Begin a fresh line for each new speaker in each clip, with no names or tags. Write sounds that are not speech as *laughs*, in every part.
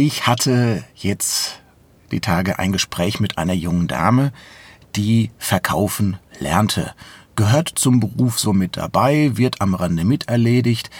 Ich hatte jetzt die Tage ein Gespräch mit einer jungen Dame, die verkaufen lernte. Gehört zum Beruf so mit dabei, wird am Rande miterledigt.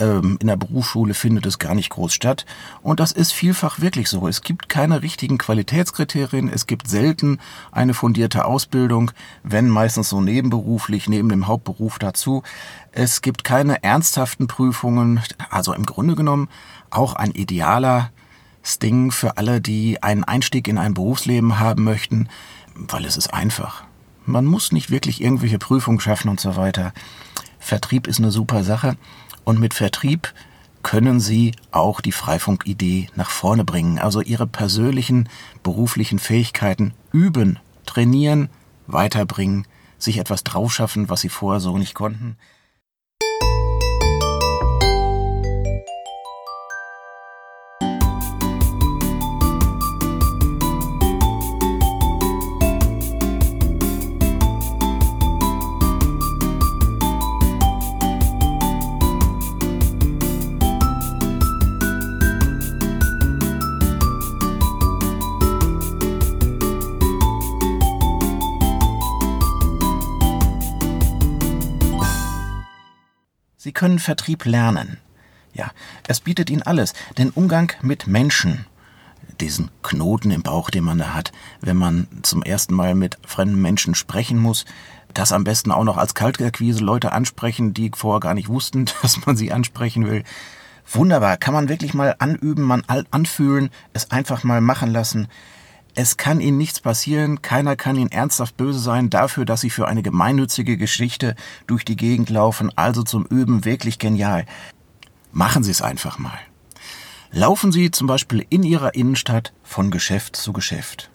Ähm, in der Berufsschule findet es gar nicht groß statt. Und das ist vielfach wirklich so. Es gibt keine richtigen Qualitätskriterien. Es gibt selten eine fundierte Ausbildung, wenn meistens so nebenberuflich, neben dem Hauptberuf dazu. Es gibt keine ernsthaften Prüfungen. Also im Grunde genommen auch ein idealer Sting für alle, die einen Einstieg in ein Berufsleben haben möchten, weil es ist einfach. Man muss nicht wirklich irgendwelche Prüfungen schaffen und so weiter. Vertrieb ist eine super Sache und mit Vertrieb können Sie auch die Freifunk-Idee nach vorne bringen, also Ihre persönlichen beruflichen Fähigkeiten üben, trainieren, weiterbringen, sich etwas draufschaffen, was Sie vorher so nicht konnten. Sie können Vertrieb lernen. Ja, es bietet Ihnen alles. Den Umgang mit Menschen. Diesen Knoten im Bauch, den man da hat, wenn man zum ersten Mal mit fremden Menschen sprechen muss. Das am besten auch noch als Kaltakquise Leute ansprechen, die vorher gar nicht wussten, *laughs* dass man sie ansprechen will. Wunderbar, kann man wirklich mal anüben, man anfühlen, es einfach mal machen lassen. Es kann ihnen nichts passieren, keiner kann ihnen ernsthaft böse sein dafür, dass sie für eine gemeinnützige Geschichte durch die Gegend laufen, also zum Üben wirklich genial. Machen Sie es einfach mal. Laufen Sie zum Beispiel in Ihrer Innenstadt von Geschäft zu Geschäft.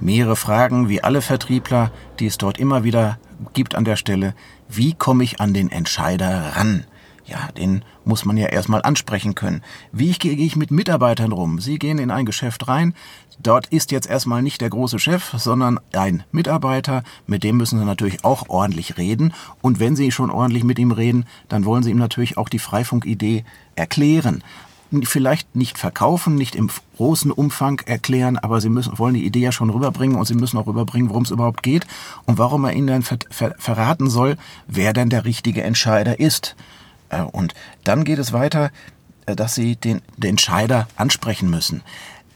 Mehrere Fragen, wie alle Vertriebler, die es dort immer wieder gibt an der Stelle. Wie komme ich an den Entscheider ran? Ja, den muss man ja erstmal ansprechen können. Wie gehe ich mit Mitarbeitern rum? Sie gehen in ein Geschäft rein, dort ist jetzt erstmal nicht der große Chef, sondern ein Mitarbeiter, mit dem müssen Sie natürlich auch ordentlich reden. Und wenn Sie schon ordentlich mit ihm reden, dann wollen Sie ihm natürlich auch die Freifunk-Idee erklären. Vielleicht nicht verkaufen, nicht im großen Umfang erklären, aber Sie müssen, wollen die Idee ja schon rüberbringen und Sie müssen auch rüberbringen, worum es überhaupt geht und warum er Ihnen dann ver ver verraten soll, wer denn der richtige Entscheider ist. Äh, und dann geht es weiter, äh, dass sie den, den Entscheider ansprechen müssen,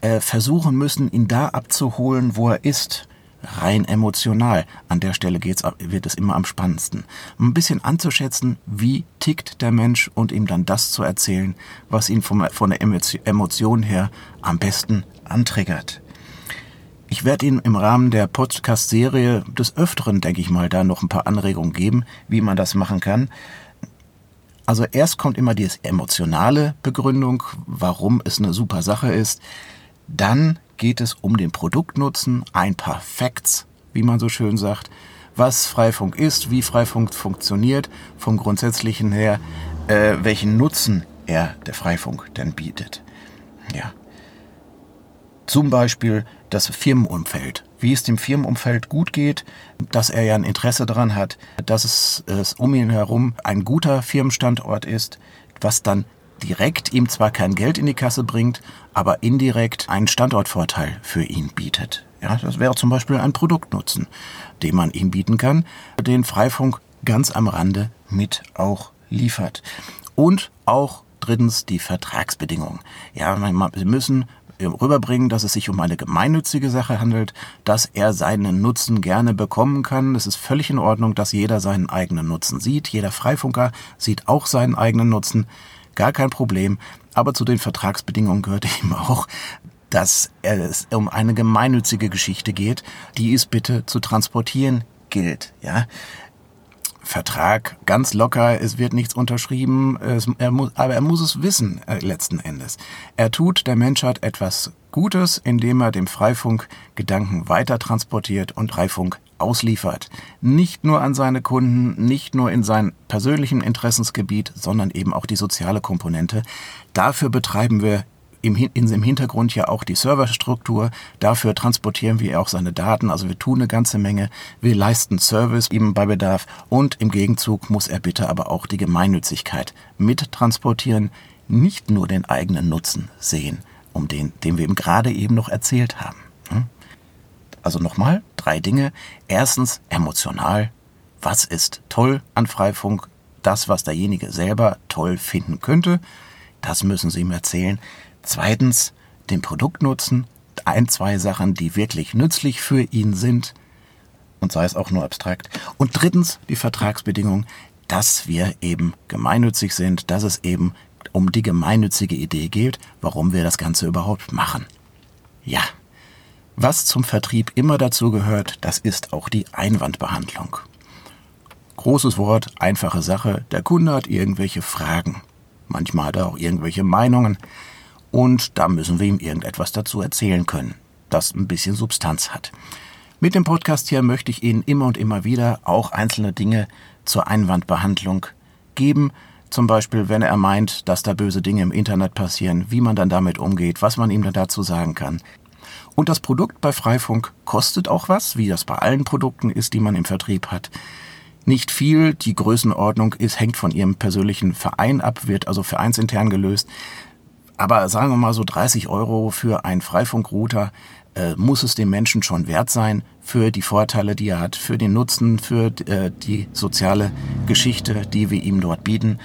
äh, versuchen müssen, ihn da abzuholen, wo er ist. Rein emotional. An der Stelle geht's, wird es immer am spannendsten. Ein bisschen anzuschätzen, wie tickt der Mensch und ihm dann das zu erzählen, was ihn vom, von der Emotion her am besten antriggert. Ich werde Ihnen im Rahmen der Podcast-Serie des Öfteren, denke ich mal, da noch ein paar Anregungen geben, wie man das machen kann. Also erst kommt immer die emotionale Begründung, warum es eine super Sache ist. Dann geht es um den Produktnutzen, ein paar Facts, wie man so schön sagt, was Freifunk ist, wie Freifunk funktioniert, vom Grundsätzlichen her, äh, welchen Nutzen er der Freifunk denn bietet. Ja. Zum Beispiel das Firmenumfeld wie es dem Firmenumfeld gut geht, dass er ja ein Interesse daran hat, dass es, es um ihn herum ein guter Firmenstandort ist, was dann direkt ihm zwar kein Geld in die Kasse bringt, aber indirekt einen Standortvorteil für ihn bietet. Ja, das wäre zum Beispiel ein Produktnutzen, den man ihm bieten kann, den Freifunk ganz am Rande mit auch liefert. Und auch drittens die Vertragsbedingungen. Ja, Sie müssen rüberbringen, dass es sich um eine gemeinnützige Sache handelt, dass er seinen Nutzen gerne bekommen kann. Es ist völlig in Ordnung, dass jeder seinen eigenen Nutzen sieht. Jeder Freifunker sieht auch seinen eigenen Nutzen. Gar kein Problem. Aber zu den Vertragsbedingungen gehört *laughs* eben auch, dass es um eine gemeinnützige Geschichte geht, die es bitte zu transportieren gilt. Ja, Vertrag ganz locker, es wird nichts unterschrieben, es, er muss, aber er muss es wissen äh, letzten Endes. Er tut der Menschheit etwas Gutes, indem er dem Freifunk Gedanken weiter transportiert und Freifunk ausliefert. Nicht nur an seine Kunden, nicht nur in sein persönlichen Interessensgebiet, sondern eben auch die soziale Komponente. Dafür betreiben wir im, Hintergrund ja auch die Serverstruktur. Dafür transportieren wir auch seine Daten. Also wir tun eine ganze Menge. Wir leisten Service ihm bei Bedarf. Und im Gegenzug muss er bitte aber auch die Gemeinnützigkeit mittransportieren. Nicht nur den eigenen Nutzen sehen. um den, den wir eben gerade eben noch erzählt haben. Also nochmal, drei Dinge. Erstens, emotional. Was ist toll an Freifunk? Das, was derjenige selber toll finden könnte, das müssen Sie ihm erzählen. Zweitens, den Produktnutzen. Ein, zwei Sachen, die wirklich nützlich für ihn sind. Und sei es auch nur abstrakt. Und drittens, die Vertragsbedingung, dass wir eben gemeinnützig sind, dass es eben um die gemeinnützige Idee geht, warum wir das Ganze überhaupt machen. Ja, was zum Vertrieb immer dazu gehört, das ist auch die Einwandbehandlung. Großes Wort, einfache Sache, der Kunde hat irgendwelche Fragen. Manchmal hat er auch irgendwelche Meinungen. Und da müssen wir ihm irgendetwas dazu erzählen können, das ein bisschen Substanz hat. Mit dem Podcast hier möchte ich Ihnen immer und immer wieder auch einzelne Dinge zur Einwandbehandlung geben. Zum Beispiel, wenn er meint, dass da böse Dinge im Internet passieren, wie man dann damit umgeht, was man ihm dann dazu sagen kann. Und das Produkt bei Freifunk kostet auch was, wie das bei allen Produkten ist, die man im Vertrieb hat. Nicht viel, die Größenordnung ist, hängt von Ihrem persönlichen Verein ab, wird also vereinsintern gelöst. Aber sagen wir mal so 30 Euro für einen Freifunkrouter äh, muss es dem Menschen schon wert sein für die Vorteile, die er hat, für den Nutzen, für äh, die soziale Geschichte, die wir ihm dort bieten.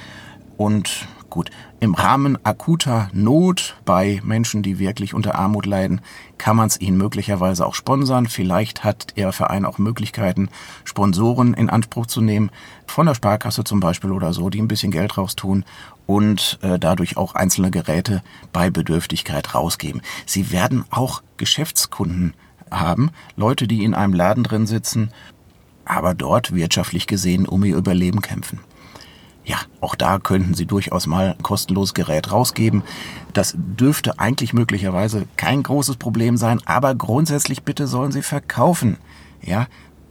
Und gut, im Rahmen akuter Not bei Menschen, die wirklich unter Armut leiden, kann man es ihnen möglicherweise auch sponsern. Vielleicht hat Ihr Verein auch Möglichkeiten, Sponsoren in Anspruch zu nehmen, von der Sparkasse zum Beispiel oder so, die ein bisschen Geld raustun und äh, dadurch auch einzelne Geräte bei Bedürftigkeit rausgeben. Sie werden auch Geschäftskunden haben, Leute, die in einem Laden drin sitzen, aber dort wirtschaftlich gesehen um ihr Überleben kämpfen. Ja, auch da könnten Sie durchaus mal ein kostenloses Gerät rausgeben. Das dürfte eigentlich möglicherweise kein großes Problem sein, aber grundsätzlich bitte sollen Sie verkaufen. Ja,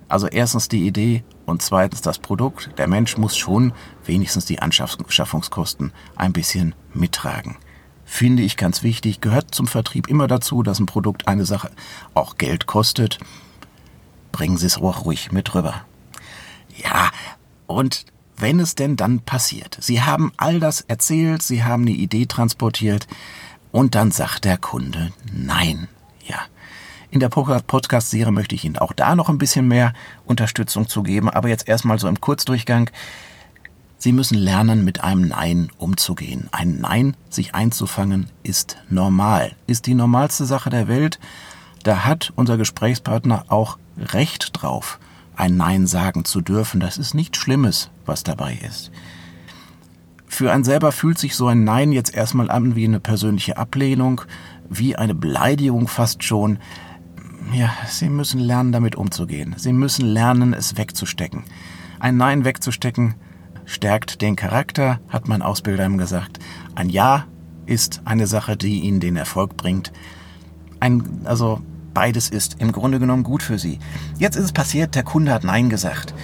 also erstens die Idee und zweitens das Produkt. Der Mensch muss schon wenigstens die Anschaffungskosten ein bisschen mittragen. Finde ich ganz wichtig, gehört zum Vertrieb immer dazu, dass ein Produkt eine Sache auch Geld kostet. Bringen Sie es auch ruhig mit rüber. Ja, und wenn es denn dann passiert, Sie haben all das erzählt, Sie haben die Idee transportiert und dann sagt der Kunde Nein. Ja, in der Podcast-Serie möchte ich Ihnen auch da noch ein bisschen mehr Unterstützung zu geben, aber jetzt erstmal so im Kurzdurchgang. Sie müssen lernen, mit einem Nein umzugehen. Ein Nein sich einzufangen ist normal, ist die normalste Sache der Welt. Da hat unser Gesprächspartner auch Recht drauf, ein Nein sagen zu dürfen. Das ist nichts Schlimmes, was dabei ist. Für einen selber fühlt sich so ein Nein jetzt erstmal an wie eine persönliche Ablehnung, wie eine Beleidigung fast schon ja, Sie müssen lernen, damit umzugehen. Sie müssen lernen, es wegzustecken. Ein Nein wegzustecken stärkt den Charakter, hat mein Ausbilder ihm gesagt. Ein Ja ist eine Sache, die Ihnen den Erfolg bringt. Ein, also beides ist im Grunde genommen gut für Sie. Jetzt ist es passiert, der Kunde hat Nein gesagt.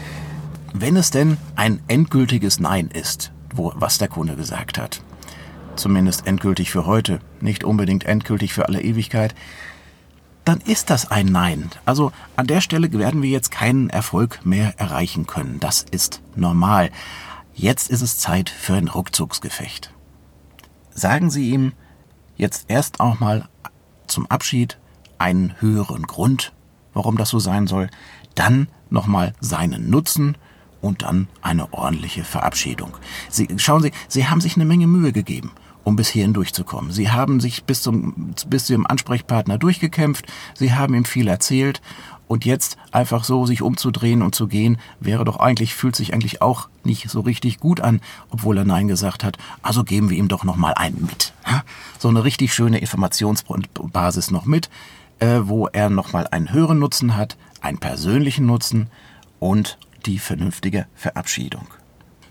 Wenn es denn ein endgültiges Nein ist, wo, was der Kunde gesagt hat, zumindest endgültig für heute, nicht unbedingt endgültig für alle Ewigkeit, dann ist das ein Nein. Also an der Stelle werden wir jetzt keinen Erfolg mehr erreichen können. Das ist normal. Jetzt ist es Zeit für ein Rückzugsgefecht. Sagen Sie ihm jetzt erst auch mal zum Abschied einen höheren Grund, warum das so sein soll, dann nochmal seinen Nutzen und dann eine ordentliche Verabschiedung. Sie, schauen Sie, Sie haben sich eine Menge Mühe gegeben um bis hierhin durchzukommen. Sie haben sich bis zum, bis zum Ansprechpartner durchgekämpft, sie haben ihm viel erzählt und jetzt einfach so sich umzudrehen und zu gehen, wäre doch eigentlich, fühlt sich eigentlich auch nicht so richtig gut an, obwohl er Nein gesagt hat. Also geben wir ihm doch nochmal einen mit. So eine richtig schöne Informationsbasis noch mit, äh, wo er nochmal einen höheren Nutzen hat, einen persönlichen Nutzen und die vernünftige Verabschiedung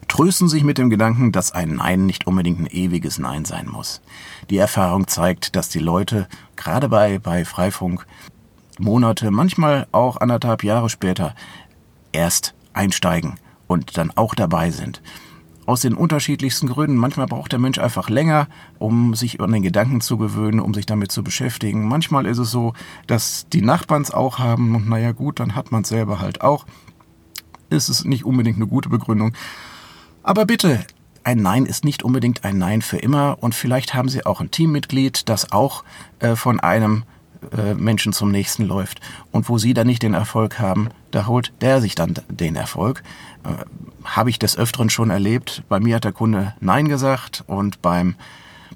trösten sich mit dem Gedanken, dass ein Nein nicht unbedingt ein ewiges Nein sein muss. Die Erfahrung zeigt, dass die Leute, gerade bei, bei Freifunk, Monate, manchmal auch anderthalb Jahre später, erst einsteigen und dann auch dabei sind. Aus den unterschiedlichsten Gründen. Manchmal braucht der Mensch einfach länger, um sich an den Gedanken zu gewöhnen, um sich damit zu beschäftigen. Manchmal ist es so, dass die Nachbarn es auch haben und naja gut, dann hat man es selber halt auch. Ist es nicht unbedingt eine gute Begründung. Aber bitte, ein Nein ist nicht unbedingt ein Nein für immer und vielleicht haben Sie auch ein Teammitglied, das auch äh, von einem äh, Menschen zum nächsten läuft und wo Sie dann nicht den Erfolg haben, da holt der sich dann den Erfolg. Äh, Habe ich des Öfteren schon erlebt. Bei mir hat der Kunde Nein gesagt und beim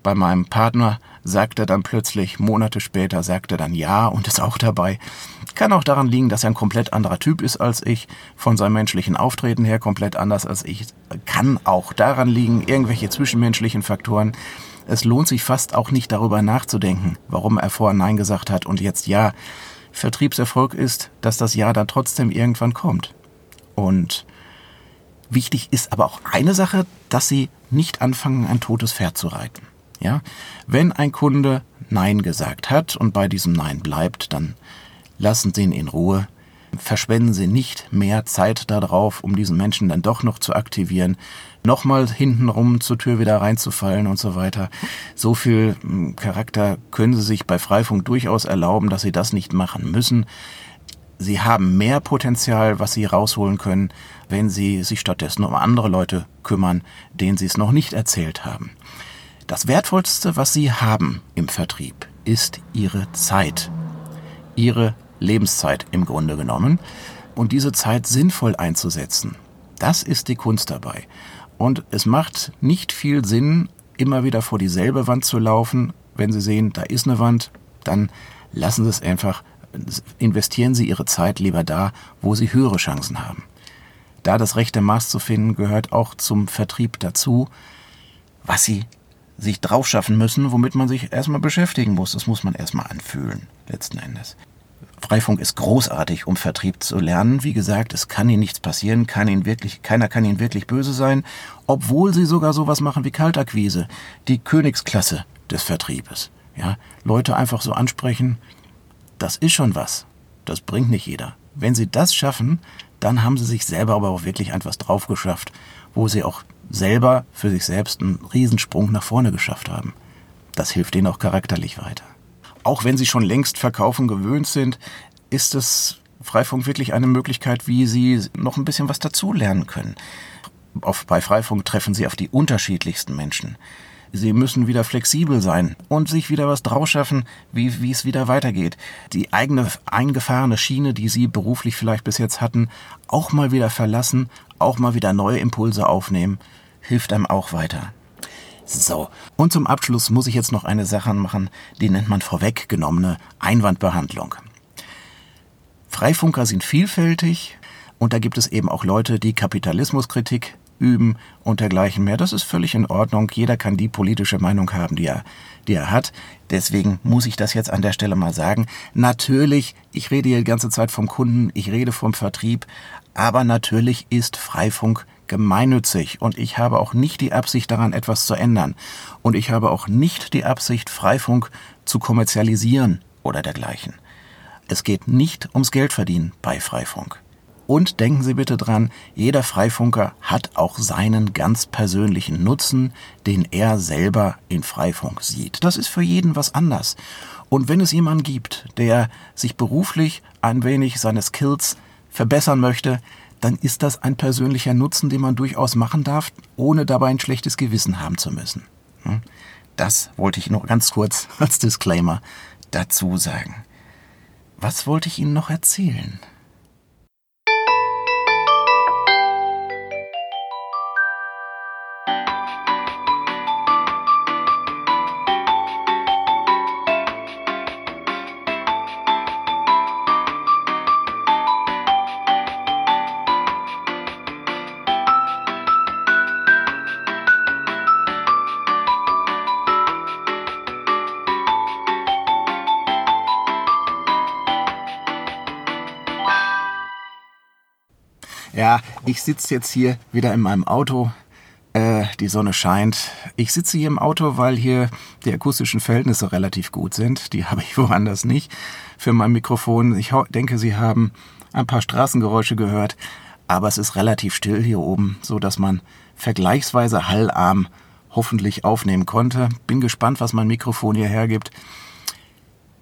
bei meinem Partner sagt er dann plötzlich, Monate später sagt er dann Ja und ist auch dabei. Kann auch daran liegen, dass er ein komplett anderer Typ ist als ich, von seinem menschlichen Auftreten her komplett anders als ich. Kann auch daran liegen, irgendwelche zwischenmenschlichen Faktoren. Es lohnt sich fast auch nicht darüber nachzudenken, warum er vorher Nein gesagt hat und jetzt Ja. Vertriebserfolg ist, dass das Ja dann trotzdem irgendwann kommt. Und wichtig ist aber auch eine Sache, dass Sie nicht anfangen, ein totes Pferd zu reiten. Ja, wenn ein Kunde Nein gesagt hat und bei diesem Nein bleibt, dann lassen Sie ihn in Ruhe. Verschwenden Sie nicht mehr Zeit darauf, um diesen Menschen dann doch noch zu aktivieren, nochmal hintenrum zur Tür wieder reinzufallen und so weiter. So viel hm, Charakter können Sie sich bei Freifunk durchaus erlauben, dass Sie das nicht machen müssen. Sie haben mehr Potenzial, was Sie rausholen können, wenn Sie sich stattdessen um andere Leute kümmern, denen Sie es noch nicht erzählt haben. Das Wertvollste, was Sie haben im Vertrieb, ist Ihre Zeit. Ihre Lebenszeit im Grunde genommen. Und diese Zeit sinnvoll einzusetzen, das ist die Kunst dabei. Und es macht nicht viel Sinn, immer wieder vor dieselbe Wand zu laufen. Wenn Sie sehen, da ist eine Wand, dann lassen Sie es einfach, investieren Sie Ihre Zeit lieber da, wo Sie höhere Chancen haben. Da das rechte Maß zu finden, gehört auch zum Vertrieb dazu, was Sie sich draufschaffen müssen, womit man sich erstmal beschäftigen muss. Das muss man erstmal anfühlen, letzten Endes. Freifunk ist großartig, um Vertrieb zu lernen. Wie gesagt, es kann Ihnen nichts passieren, kann Ihnen wirklich, keiner kann Ihnen wirklich böse sein, obwohl Sie sogar sowas machen wie Kaltakquise, die Königsklasse des Vertriebes. Ja, Leute einfach so ansprechen, das ist schon was. Das bringt nicht jeder. Wenn Sie das schaffen, dann haben Sie sich selber aber auch wirklich etwas drauf geschafft, wo Sie auch selber für sich selbst einen Riesensprung nach vorne geschafft haben. Das hilft ihnen auch charakterlich weiter. Auch wenn sie schon längst verkaufen gewöhnt sind, ist es Freifunk wirklich eine Möglichkeit, wie sie noch ein bisschen was dazulernen können. Auf, bei Freifunk treffen sie auf die unterschiedlichsten Menschen. Sie müssen wieder flexibel sein und sich wieder was draus schaffen, wie, wie es wieder weitergeht. Die eigene eingefahrene Schiene, die Sie beruflich vielleicht bis jetzt hatten, auch mal wieder verlassen, auch mal wieder neue Impulse aufnehmen hilft einem auch weiter. So, und zum Abschluss muss ich jetzt noch eine Sache machen, die nennt man vorweggenommene Einwandbehandlung. Freifunker sind vielfältig und da gibt es eben auch Leute, die Kapitalismuskritik üben und dergleichen mehr. Das ist völlig in Ordnung. Jeder kann die politische Meinung haben, die er, die er hat. Deswegen muss ich das jetzt an der Stelle mal sagen. Natürlich, ich rede hier die ganze Zeit vom Kunden, ich rede vom Vertrieb, aber natürlich ist Freifunk gemeinnützig und ich habe auch nicht die Absicht daran, etwas zu ändern. Und ich habe auch nicht die Absicht, Freifunk zu kommerzialisieren oder dergleichen. Es geht nicht ums Geldverdienen bei Freifunk. Und denken Sie bitte dran, jeder Freifunker hat auch seinen ganz persönlichen Nutzen, den er selber in Freifunk sieht. Das ist für jeden was anders. Und wenn es jemanden gibt, der sich beruflich ein wenig seine Skills verbessern möchte, dann ist das ein persönlicher Nutzen, den man durchaus machen darf, ohne dabei ein schlechtes Gewissen haben zu müssen. Hm? Das wollte ich noch ganz kurz *laughs* als Disclaimer dazu sagen. Was wollte ich Ihnen noch erzählen? Ja, ich sitze jetzt hier wieder in meinem Auto. Äh, die Sonne scheint. Ich sitze hier im Auto, weil hier die akustischen Verhältnisse relativ gut sind. Die *laughs* habe ich woanders nicht für mein Mikrofon. Ich denke, Sie haben ein paar Straßengeräusche gehört, aber es ist relativ still hier oben, so dass man vergleichsweise hallarm hoffentlich aufnehmen konnte. Bin gespannt, was mein Mikrofon hier hergibt.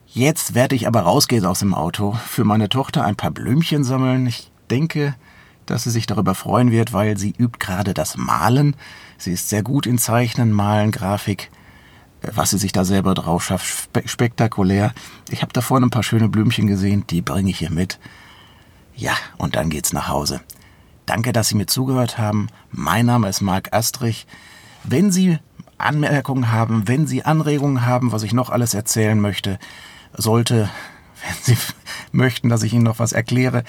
Jetzt werde ich aber rausgehen aus dem Auto, für meine Tochter ein paar Blümchen sammeln. Ich denke, dass sie sich darüber freuen wird, weil sie übt gerade das Malen. Sie ist sehr gut in Zeichnen, Malen, Grafik. Was sie sich da selber drauf schafft, spektakulär. Ich habe da vorne ein paar schöne Blümchen gesehen, die bringe ich hier mit. Ja, und dann geht's nach Hause. Danke, dass Sie mir zugehört haben. Mein Name ist Marc Astrich. Wenn Sie Anmerkungen haben, wenn Sie Anregungen haben, was ich noch alles erzählen möchte, sollte, *laughs* wenn Sie *laughs* möchten, dass ich Ihnen noch was erkläre,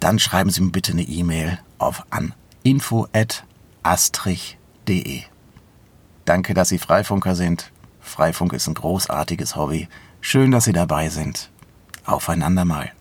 dann schreiben Sie mir bitte eine E-Mail auf an info@astrich.de. Danke, dass Sie Freifunker sind. Freifunk ist ein großartiges Hobby. Schön, dass Sie dabei sind. Aufeinander mal.